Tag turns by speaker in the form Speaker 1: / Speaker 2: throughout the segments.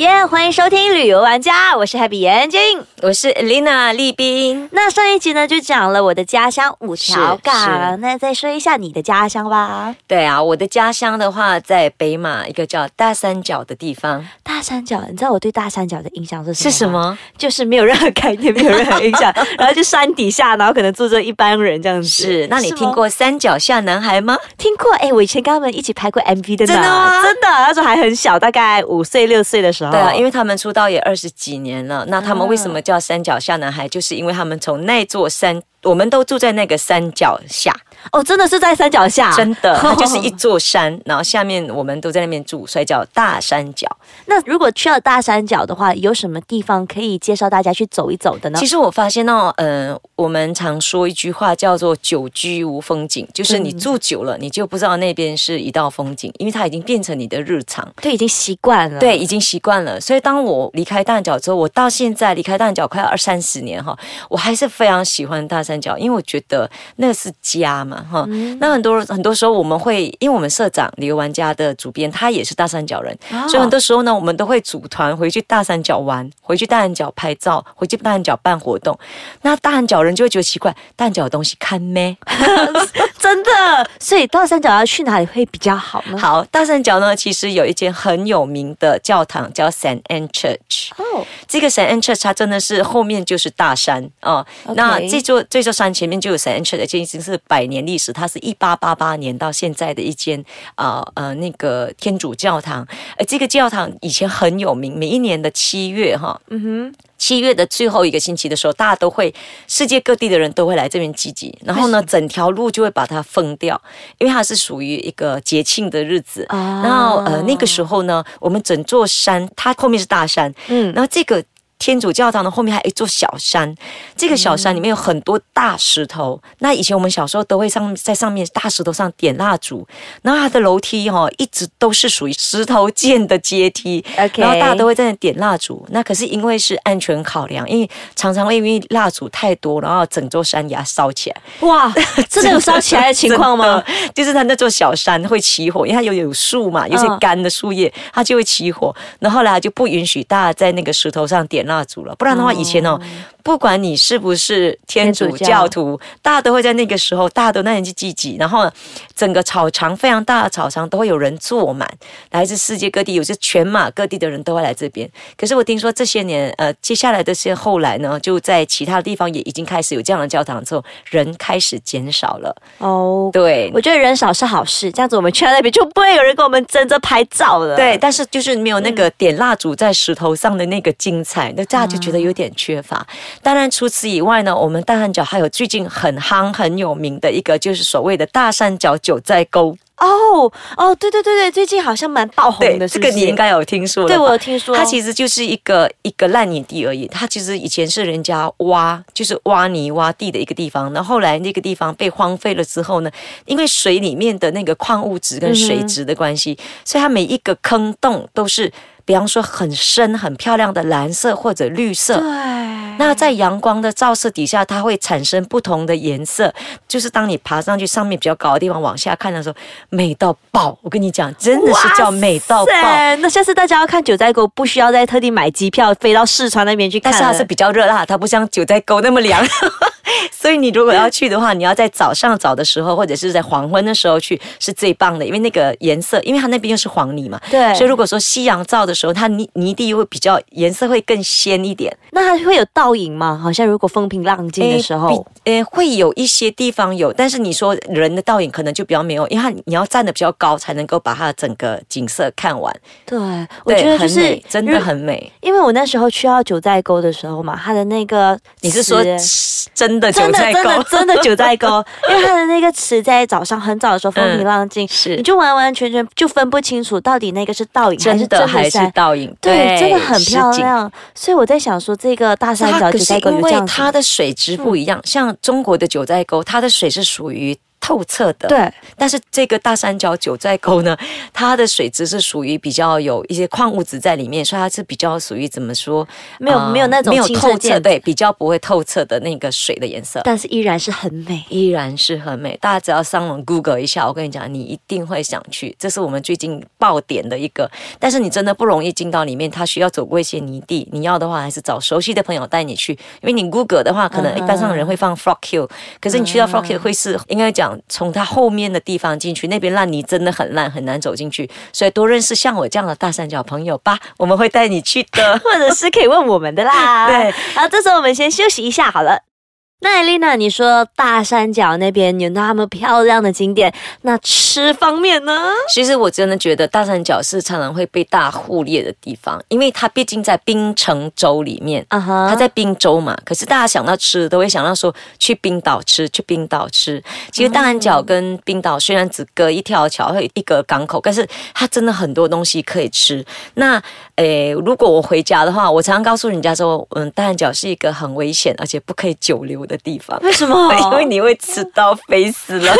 Speaker 1: 耶欢迎收听旅游玩家，我是 Happy 眼睛。
Speaker 2: 我是 Lina 丽斌。
Speaker 1: 那上一集呢，就讲了我的家乡五条港，那再说一下你的家乡吧。
Speaker 2: 对啊，我的家乡的话在北马一个叫大三角的地方。
Speaker 1: 大三角，你知道我对大三角的印象是什么？
Speaker 2: 是什么？
Speaker 1: 就是没有任何概念，没有任何印象，然后就山底下，然后可能住着一般人这样子。
Speaker 2: 是，那你听过三角下男孩吗？
Speaker 1: 听过？哎，我以前跟他们一起拍过 MV 的呢，
Speaker 2: 真的吗
Speaker 1: 真的，那时候还很小，大概五岁六岁的时候。
Speaker 2: 对啊，因为他们出道也二十几年了。那他们为什么叫山脚下男孩？就是因为他们从那座山，我们都住在那个山脚下，
Speaker 1: 哦，真的是在山脚下，
Speaker 2: 真的，它就是一座山，然后下面我们都在那边住，所以叫大山脚。
Speaker 1: 那如果去到大山脚的话，有什么地方可以介绍大家去走一走的呢？
Speaker 2: 其实我发现哦，嗯、我们常说一句话叫做“久居无风景”，就是你住久了，你就不知道那边是一道风景，因为它已经变成你的日常。
Speaker 1: 对，已经习惯了。
Speaker 2: 对，已经习惯了。所以当我离开大三角之后，我到现在离开大三角快要二三十年哈，我还是非常喜欢大山脚，因为我觉得那是家嘛哈。那很多很多时候我们会，因为我们社长旅游玩家的主编他也是大三角人，
Speaker 1: 哦
Speaker 2: 所以很多时候呢，我们都会组团回去大三角玩，回去大三角拍照，回去大三角办活动。那大三角人就会觉得奇怪，大三角的东西看咩？
Speaker 1: 真的。所以大三角要去哪里会比较好呢？
Speaker 2: 好，大三角呢，其实有一间很有名的教堂叫 Saint Anne Church。
Speaker 1: 哦，
Speaker 2: 这个 Saint Anne Church 它真的是后面就是大山哦。那这座这座山前面就有 Saint Anne Church，这已经是百年历史，它是一八八八年到现在的一间呃呃那个天主教堂。呃，这个教堂以前很有名，每一年的七月哈，
Speaker 1: 嗯哼，
Speaker 2: 七月的最后一个星期的时候，大家都会，世界各地的人都会来这边聚集，然后呢，整条路就会把它封掉，因为它是属于一个节庆的日子。
Speaker 1: 啊
Speaker 2: 然后呃，那个时候呢，我们整座山，它后面是大山，
Speaker 1: 嗯
Speaker 2: 然后这个。天主教堂的后面还有一座小山，这个小山里面有很多大石头。那以前我们小时候都会上在上面大石头上点蜡烛，然后它的楼梯哈、哦、一直都是属于石头建的阶梯
Speaker 1: OK
Speaker 2: 然后大家都会在那点蜡烛。那可是因为是安全考量，因为常常会因为蜡烛太多，然后整座山给它烧起来。
Speaker 1: 哇，真的有烧起来的情况吗？
Speaker 2: 就是它那座小山会起火，因为它有有树嘛，有些
Speaker 1: 嗯
Speaker 2: 干的树叶，它就会起火。然后后来就不允许大家在那个石头上点蜡烛了，不然的话，以前哦，不管你是不是天主教徒，大家都会在那个时候，大家都那里去聚集，然后整个草场非常大的草场都会有人坐满，来自世界各地，有些全马各地的人都会来这边。可是我听说这些年，呃，接下来这些后来呢，就在其他地方也已经开始有这样的教堂之后，人开始减少了。
Speaker 1: 哦，
Speaker 2: 对，
Speaker 1: 我觉得人少是好事，这样子我们去到那边就不会有人跟我们争着拍照了。
Speaker 2: 对，，但是就是没有那个点蜡烛在石头上的那个精彩，那大家就觉得有点缺乏。当然，除此以外呢，我们大三角还有最近很夯很有名的一个，就是所谓的大三角九寨沟。
Speaker 1: 哦哦，对对对对，最近好像蛮爆红的，
Speaker 2: 这个你应该有听说。
Speaker 1: 对我有听说，
Speaker 2: 它其实就是一个一个烂泥地而已。它其实以前是人家挖，就是挖泥挖地的一个地方。那后后来那个地方被荒废了之后呢，因为水里面的那个矿物质跟水质的关系，所以它每一个坑洞都是，比方说很深很漂亮的蓝色或者绿色。
Speaker 1: 对，
Speaker 2: 那在阳光的照射底下，它会产生不同的颜色。就是当你爬上去上面比较高的地方往下看的时候，美到爆！我跟你讲，真的是叫美到爆。
Speaker 1: 那下次大家要看九寨沟，不需要再特地买机票飞到四川那边去看，
Speaker 2: 但是它是比较热辣，它不像九寨沟那么凉。所以你如果要去的话，你要在早上早的时候，或者是在黄昏的时候去，是最棒的，因为那个颜色，因为它那边又是黄泥嘛。
Speaker 1: 对
Speaker 2: 所以如果说夕阳照的时候，它泥泥地会比较颜色会更鲜一点。
Speaker 1: 那它会有倒影吗？好像如果风平浪静的时候，
Speaker 2: 比呃，会有一些地方有，但是你说人的倒影可能就比较没有，因为它你要站得比较高，才能够把它整个景色看完。
Speaker 1: 对，我觉得就是
Speaker 2: 很美真的很美。
Speaker 1: 因为我那时候去到九寨沟的时候嘛，它的那个
Speaker 2: 你是说
Speaker 1: 池
Speaker 2: 真的九
Speaker 1: 真的真的？真的九寨沟，因为它的那个池在早上很早的时候风平浪静，
Speaker 2: 是
Speaker 1: 你就完完全全就分不清楚到底那个是倒影还是
Speaker 2: 真的还是。倒影？
Speaker 1: 对，真的很漂亮，所以我在想说，这个大三角九寨沟
Speaker 2: 因为它的水质不一样，像中国的九寨沟，它的水是属于透彻的。
Speaker 1: 对，
Speaker 2: 但是这个大三角九寨沟呢，它的水质是属于比较有一些矿物质在里面，所以它是比较属于怎么说，
Speaker 1: 没有
Speaker 2: 呃
Speaker 1: 没有那种
Speaker 2: 没有透彻，
Speaker 1: 见
Speaker 2: 对，比较不会透彻的那个水的颜色。
Speaker 1: 但是依然是很美。
Speaker 2: 依然是很美，大家只要上网 Google 一下，我跟你讲，你一定会想去。这是我们最近爆点的一个，但是你真的不容易进到里面，它需要走过一些泥地。你要的话，还是找熟悉的朋友带你去，因为你 Google 的话，可能一般上的人会放 Frog Hill，可是你去到 Frog Hill 会是应该讲从它后面的地方进去，那边烂泥真的很烂，很难走进去，所以多认识像我这样的大三角朋友吧，我们会带你去的。
Speaker 1: 或者是可以问我们的啦。
Speaker 2: 对，
Speaker 1: 好，这时候我们先休息一下好了。那艾丽娜，你说大山脚那边有那么漂亮的景点，那吃方面呢？
Speaker 2: 其实我真的觉得大三角是常常会被大忽略的地方，因为它毕竟在槟城州里面。
Speaker 1: 啊哈
Speaker 2: 它在滨州嘛，可是大家想到吃，都会想到说去冰岛吃，去冰岛吃。其实大三角跟冰岛虽然只隔一条桥，会一个港口，但是它真的很多东西可以吃。那诶，如果我回家的话，我常常告诉人家说，嗯，大三角是一个很危险而且不可以久留的地方。
Speaker 1: 为什么？
Speaker 2: 因为你会吃到肥死了。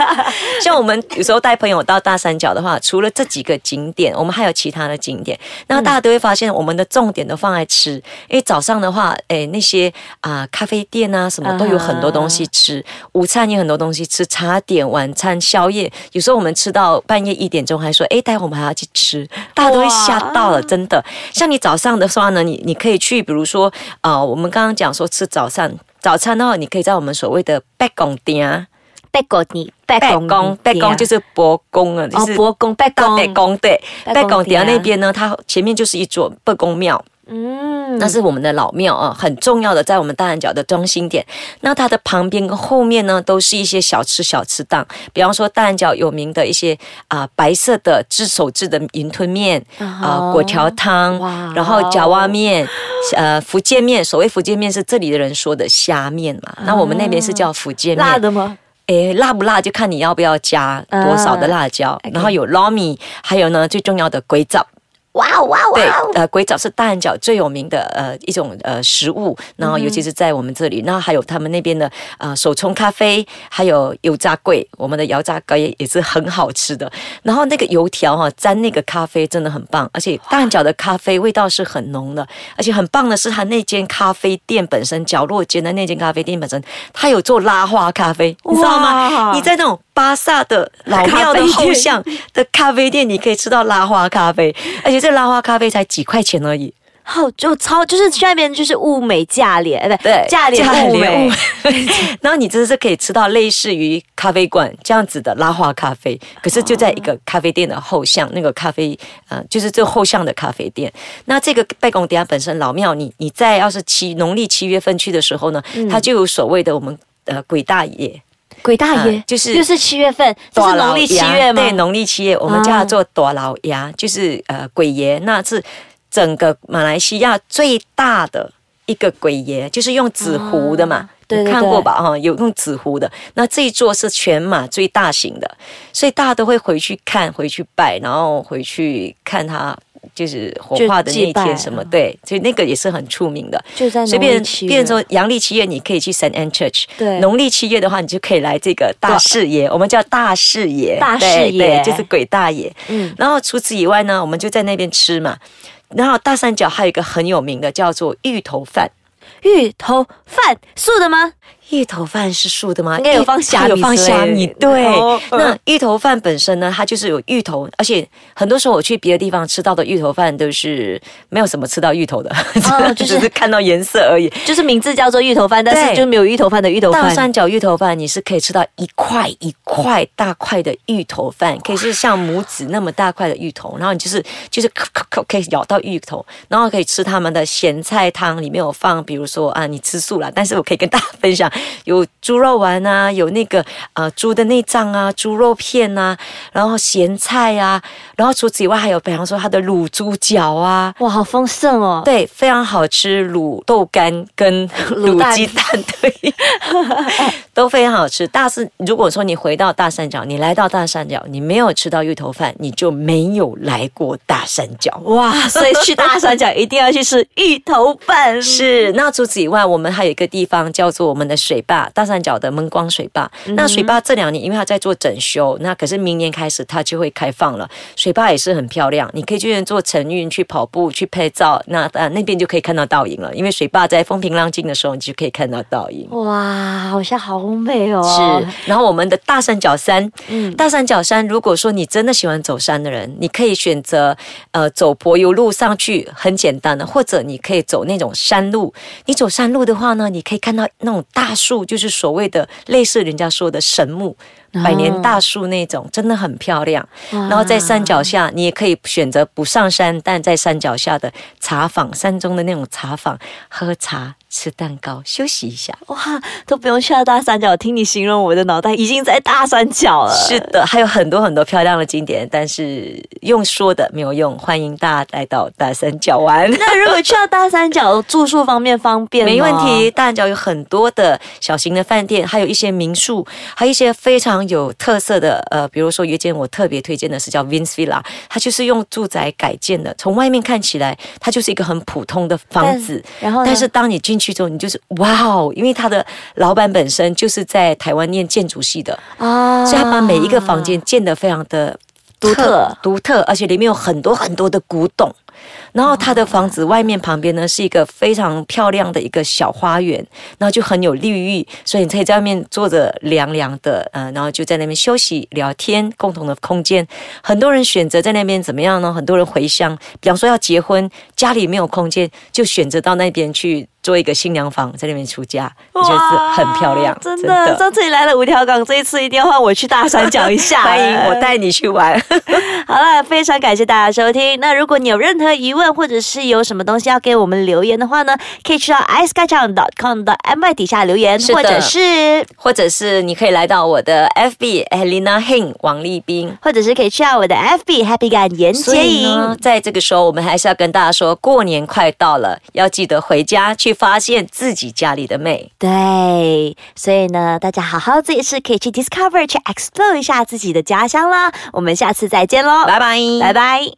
Speaker 2: 像我们有时候带朋友到大三角的话，除了这几个景点，我们还有其他的景点。那大家都会发现，我们的重点都放在吃，因为早上的话，诶，那些啊、咖啡店啊什么都有很多东西吃，午餐也很多东西吃，茶点、晚餐、宵夜，有时候我们吃到半夜一点钟，还说，诶，待会我们还要去吃，大家都会吓到了，真的。像你早上的话呢，你你可以去，比如说，啊，我们刚刚讲说吃早餐。早餐的话，你可以在我们所谓的白宫店，
Speaker 1: 白宫你贝
Speaker 2: 北宫白宫就是博宫啊，就
Speaker 1: 哦，
Speaker 2: 是
Speaker 1: 博公贝
Speaker 2: 大
Speaker 1: 公
Speaker 2: 北宫对，
Speaker 1: 北
Speaker 2: 北宫
Speaker 1: 宫店
Speaker 2: 店那边呢，它前面就是一座白宫庙，
Speaker 1: 嗯
Speaker 2: 那是我们的老庙啊，很重要的，在我们大安角的中心点。那它的旁边跟后面呢，都是一些小吃小吃档，比方说大安角有名的一些啊、白色的制手制的云吞面啊、果条汤，然后夹蛙面，呃福建面。所谓福建面是这里的人说的虾面嘛，那我们那边是叫福建面。
Speaker 1: 辣的吗？
Speaker 2: 诶，辣不辣就看你要不要加多少的辣椒。然后有捞米，还有呢最重要的鬼枣。
Speaker 1: 哇哦哇
Speaker 2: 对
Speaker 1: 哇！，
Speaker 2: 呃，鬼爪是大安角最有名的呃一种呃食物，然后尤其是在我们这里，然后还有他们那边的呃手冲咖啡，还有油炸桂，我们的油炸糕也也是很好吃的。然后那个油条哈、沾那个咖啡真的很棒，而且大安角的咖啡味道是很浓的，而且很棒的是它那间咖啡店本身角落间的那间咖啡店本身，它有做拉花咖啡，你知道吗？你在那种巴萨的老庙的后巷的咖啡店，你可以吃到拉花咖啡，而且这拉花咖啡才几块钱而已。
Speaker 1: 好就超就是去那边就是物美价廉，哎不
Speaker 2: 对，
Speaker 1: 价廉物美
Speaker 2: 物。然后你真的是可以吃到类似于咖啡馆这样子的拉花咖啡，可是就在一个咖啡店的后巷，那个咖啡呃就是这个后巷的咖啡店。那这个拜公底下本身老庙，你你在要是七农历七月份去的时候呢，它就有所谓的我们呃鬼大爷。
Speaker 1: 鬼大爷
Speaker 2: 啊就是
Speaker 1: 又是七月份，这是农历七月吗？
Speaker 2: 对，农历七月，我们叫它做朵老鸭，就是呃鬼爷，那是整个马来西亚最大的一个鬼爷，就是用纸糊的嘛。
Speaker 1: 啊对
Speaker 2: 看过吧？哈，有用纸糊的。那这一座是全马最大型的，所以大家都会回去看、回去拜，然后回去看它就是火化的那天什么。对，所以那个也是很出名的。
Speaker 1: 就在
Speaker 2: 随便变成说阳历七月，你可以去 Saint Anne Church。
Speaker 1: 对
Speaker 2: 农历七月的话，你就可以来这个大士爷，我们叫大士爷，
Speaker 1: 大士
Speaker 2: 对
Speaker 1: 爷
Speaker 2: 就是鬼大爷。
Speaker 1: 嗯
Speaker 2: 然后除此以外呢，我们就在那边吃嘛。然后大三角还有一个很有名的叫做芋头饭。
Speaker 1: 芋头饭素的吗？
Speaker 2: 芋头饭是素的吗？
Speaker 1: 应该有放虾米
Speaker 2: 有放虾米。对，
Speaker 1: 哦
Speaker 2: 那芋头饭本身呢，它就是有芋头，而且很多时候我去别的地方吃到的芋头饭都是没有什么吃到芋头的，
Speaker 1: 哦 就是
Speaker 2: 只是看到颜色而已。
Speaker 1: 就是名字叫做芋头饭，但是
Speaker 2: 对
Speaker 1: 就没有芋头饭的芋头饭
Speaker 2: 大
Speaker 1: 饭。
Speaker 2: 三角芋头饭，你是可以吃到一块一块大块的芋头饭，可以是像拇指那么大块的芋头，然后你就是就是咳咳咳可以咬到芋头，然后可以吃他们的咸菜汤，里面有放，比如说啊，你吃素了，但是我可以跟大家分享，有猪肉丸啊，有那个呃猪的内脏啊，猪肉片啊，然后咸菜啊，然后除此以外还有比方说它的卤猪脚啊，
Speaker 1: 哇，好丰盛哦！
Speaker 2: 对，非常好吃，卤豆干跟
Speaker 1: 卤
Speaker 2: 鸡蛋，对，都非常好吃。大是如果说你回到大三角，你来到大三角，你没有吃到芋头饭，你就没有来过大三角。
Speaker 1: 哇，所以去大三角一定要去吃芋头饭。
Speaker 2: 是，那除此以外，我们还有一个地方叫做我们的水坝，大三角的闷光水坝。那水坝这两年因为它在做整修，那可是明年开始它就会开放了。水坝也是很漂亮，你可以去那边做晨运、去跑步、去拍照。那呃那边就可以看到倒影了，因为水坝在风平浪静的时候，你就可以看到倒影。
Speaker 1: 哇，好像好美哦。
Speaker 2: 是，然后我们的大三角山，嗯，大三角山，如果说你真的喜欢走山的人，你可以选择呃走柏油路上去，很简单的，或者你可以走那种山路。你走山路的话呢，你可以看到那种大树，就是所谓的类似人家说的神木。百年大树那种真的很漂亮，然后在山脚下，你也可以选择不上山，但在山脚下的茶坊，山中的那种茶坊，喝茶、吃蛋糕、休息一下，
Speaker 1: 哇，都不用去到大三角。听你形容，我的脑袋已经在大三角了。
Speaker 2: 是的，还有很多很多漂亮的景点，但是用说的没有用。欢迎大家来到大三角玩。
Speaker 1: 那如果去到大三角，住宿方面方便
Speaker 2: 没问题。大三角有很多的小型的饭店，还有一些民宿，还有一些非常。有特色的，呃，比如说有一间我特别推荐的是叫 Vince Villa，它就是用住宅改建的，从外面看起来它就是一个很普通的房子，
Speaker 1: 然后，
Speaker 2: 但是当你进去之后，你就是哇哦，因为他的老板本身就是在台湾念建筑系的啊，所以他把每一个房间建得非常的
Speaker 1: 独特
Speaker 2: 独特，而且里面有很多很多的古董。然后他的房子外面旁边呢是一个非常漂亮的一个小花园，然后就很有绿意，所以你可以在外面坐着凉凉的，嗯，然后就在那边休息聊天，共同的空间。很多人选择在那边怎么样呢？很多人回乡，比方说要结婚，家里没有空间，就选择到那边去。做一个新娘房在那边出嫁，我觉得是很漂亮，
Speaker 1: 真的。上次你来了五条港，这一次一定要换我去大山脚一下，
Speaker 2: 欢迎我带你去玩。
Speaker 1: 好了，非常感谢大家收听。那如果你有任何疑问，或者是有什么东西要给我们留言的话呢，可以去到 i c e k a c h a n g c o m 的 my 底下留言，或者是
Speaker 2: 或者是你可以来到我的 FB Helena Hin 王立斌，
Speaker 1: 或者是可以去到我的 FB Happy 感言接影。
Speaker 2: 在这个时候，我们还是要跟大家说，过年快到了，要记得回家去。发现自己家里的美，
Speaker 1: 对，所以呢，大家好好这一次可以去 discover 去 explore 一下自己的家乡啦。我们下次再见喽，
Speaker 2: 拜拜，
Speaker 1: 拜拜。